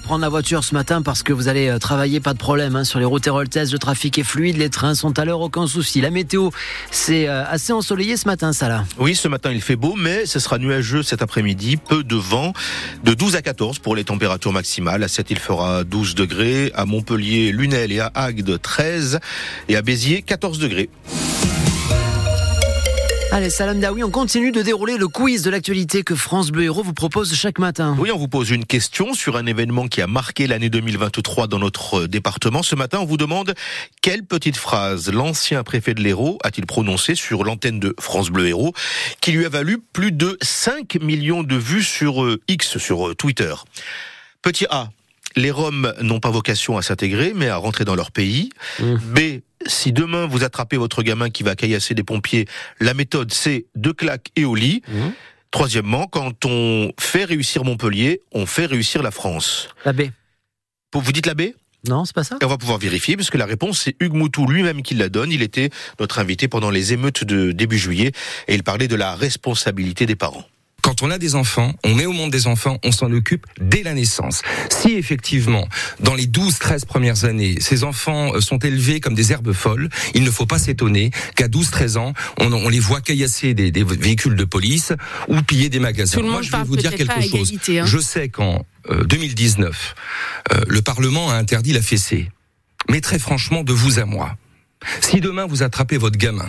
Prendre la voiture ce matin parce que vous allez euh, travailler, pas de problème. Hein, sur les routes héroltaises, le trafic est fluide, les trains sont à l'heure, aucun souci. La météo, c'est euh, assez ensoleillé ce matin, ça là. Oui, ce matin il fait beau, mais ce sera nuageux cet après-midi. Peu de vent, de 12 à 14 pour les températures maximales. À 7, il fera 12 degrés. À Montpellier, Lunel et à Agde, 13. Et à Béziers, 14 degrés. Allez, Salam Daoui, on continue de dérouler le quiz de l'actualité que France Bleu Héros vous propose chaque matin. Oui, on vous pose une question sur un événement qui a marqué l'année 2023 dans notre département. Ce matin, on vous demande quelle petite phrase l'ancien préfet de l'Hérault a-t-il prononcé sur l'antenne de France Bleu Héros qui lui a valu plus de 5 millions de vues sur euh, X, sur euh, Twitter? Petit A, les Roms n'ont pas vocation à s'intégrer, mais à rentrer dans leur pays. Mmh. B, si demain vous attrapez votre gamin qui va caillasser des pompiers, la méthode c'est deux claques et au lit. Mmh. Troisièmement, quand on fait réussir Montpellier, on fait réussir la France. La B. Vous dites la B non, c'est pas ça. Et on va pouvoir vérifier, puisque la réponse, c'est Hugues Moutou lui-même qui la donne. Il était notre invité pendant les émeutes de début juillet, et il parlait de la responsabilité des parents quand on a des enfants, on met au monde des enfants, on s'en occupe dès la naissance. Si effectivement, dans les 12-13 premières années, ces enfants euh, sont élevés comme des herbes folles, il ne faut pas s'étonner qu'à 12-13 ans, on, on, les voit caillasser des, des, véhicules de police ou piller des magasins. Moi, je vais vous dire quelque chose. Hein. Je sais qu'en 2019, euh, euh, le Parlement a interdit la fessée. Mais très franchement, de vous à moi, si demain vous attrapez votre gamin,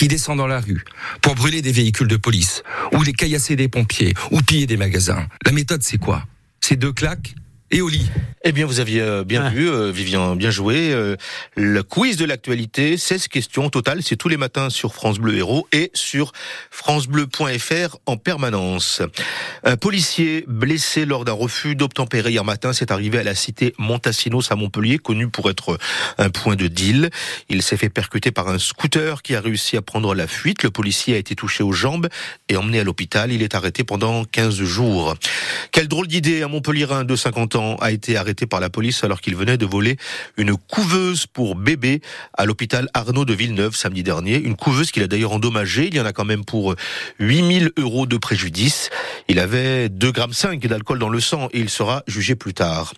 qui descend dans la rue pour brûler des véhicules de police, ou les caillasser des pompiers, ou piller des magasins. La méthode, c'est quoi? C'est deux claques et au lit. Eh bien, vous aviez euh, bien vu, euh, Vivian, bien joué. Euh, le quiz de l'actualité, 16 questions au total, c'est tous les matins sur France Bleu Héros et sur francebleu.fr en permanence. Un policier blessé lors d'un refus d'obtempérer hier matin, s'est arrivé à la cité Montassinos à Montpellier, connu pour être un point de deal. Il s'est fait percuter par un scooter qui a réussi à prendre la fuite. Le policier a été touché aux jambes et emmené à l'hôpital. Il est arrêté pendant 15 jours. Quelle drôle d'idée, un Montpellierin de 50 ans a été arrêté par la police alors qu'il venait de voler une couveuse pour bébé à l'hôpital Arnaud de Villeneuve samedi dernier. Une couveuse qu'il a d'ailleurs endommagée. Il y en a quand même pour 8000 euros de préjudice. Il avait 2,5 grammes d'alcool dans le sang et il sera jugé plus tard.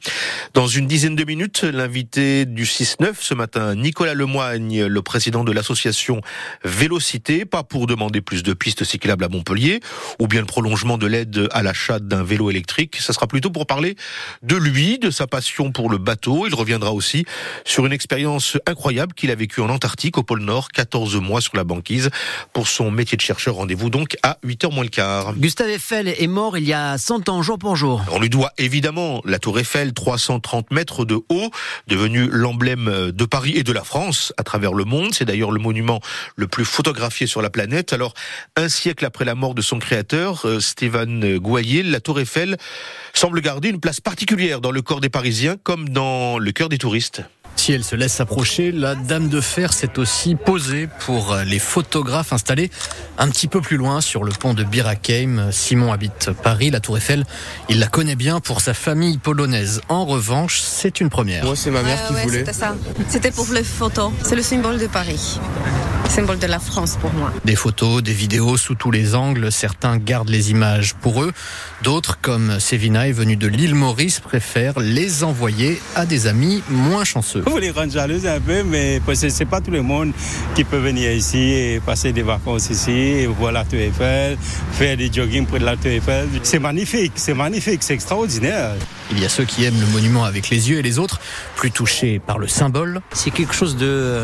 Dans une dizaine de minutes, l'invité du 6-9 ce matin, Nicolas Lemoigne, le président de l'association Vélocité, pas pour demander plus de pistes cyclables à Montpellier ou bien le prolongement de l'aide à l'achat d'un vélo électrique. Ça sera plutôt pour parler de lui, de sa passion pour le bateau. Il reviendra aussi sur une expérience incroyable qu'il a vécue en Antarctique, au pôle Nord, 14 mois sur la banquise. Pour son métier de chercheur, rendez-vous donc à 8h moins le quart. Gustave Eiffel est mort il y a 100 ans, jour pour jour. On lui doit évidemment la tour Eiffel, 330 mètres de haut, devenue l'emblème de Paris et de la France à travers le monde. C'est d'ailleurs le monument le plus photographié sur la planète. Alors, un siècle après la mort de son créateur, euh, Stéphane Goyer, la tour Eiffel semble garder une place particulière dans le corps des Parisiens comme dans le cœur des touristes. Si elle se laisse approcher, la Dame de Fer s'est aussi posée pour les photographes installés un petit peu plus loin sur le pont de Birakeim. Simon habite Paris, la Tour Eiffel. Il la connaît bien pour sa famille polonaise. En revanche, c'est une première. Moi, c'est ma mère qui voulait. C'était ça. C'était pour les photos. C'est le symbole de Paris symbole de la France pour moi. Des photos, des vidéos sous tous les angles, certains gardent les images pour eux, d'autres, comme Sévina venu de l'île Maurice, préfèrent les envoyer à des amis moins chanceux. Vous les rendre jalouses un peu, mais c'est pas tout le monde qui peut venir ici et passer des vacances ici, et voir la Tour Eiffel, faire des jogging près de la Tour Eiffel. C'est magnifique, c'est magnifique, c'est extraordinaire. Il y a ceux qui aiment le monument avec les yeux et les autres plus touchés par le symbole. C'est quelque chose de,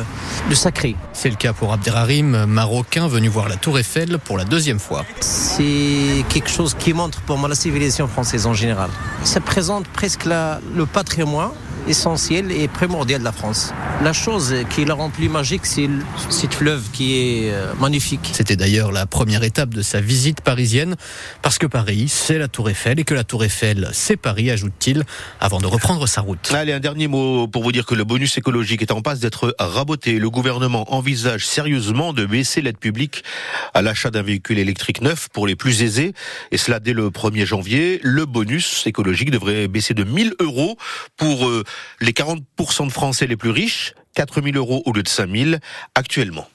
de sacré. C'est le cas pour Abderrahim, marocain venu voir la Tour Eiffel pour la deuxième fois. C'est quelque chose qui montre pour moi la civilisation française en général. Ça présente presque la, le patrimoine essentiel et primordial de la France. La chose qui la rend plus magique, c'est cette fleuve qui est euh, magnifique. C'était d'ailleurs la première étape de sa visite parisienne, parce que Paris, c'est la Tour Eiffel, et que la Tour Eiffel, c'est Paris, ajoute-t-il, avant de reprendre sa route. Allez, un dernier mot pour vous dire que le bonus écologique est en passe d'être raboté. Le gouvernement envisage sérieusement de baisser l'aide publique à l'achat d'un véhicule électrique neuf pour les plus aisés, et cela dès le 1er janvier. Le bonus écologique devrait baisser de 1000 euros pour euh, les 40% de Français les plus riches, 4 000 euros au lieu de 5 000 actuellement.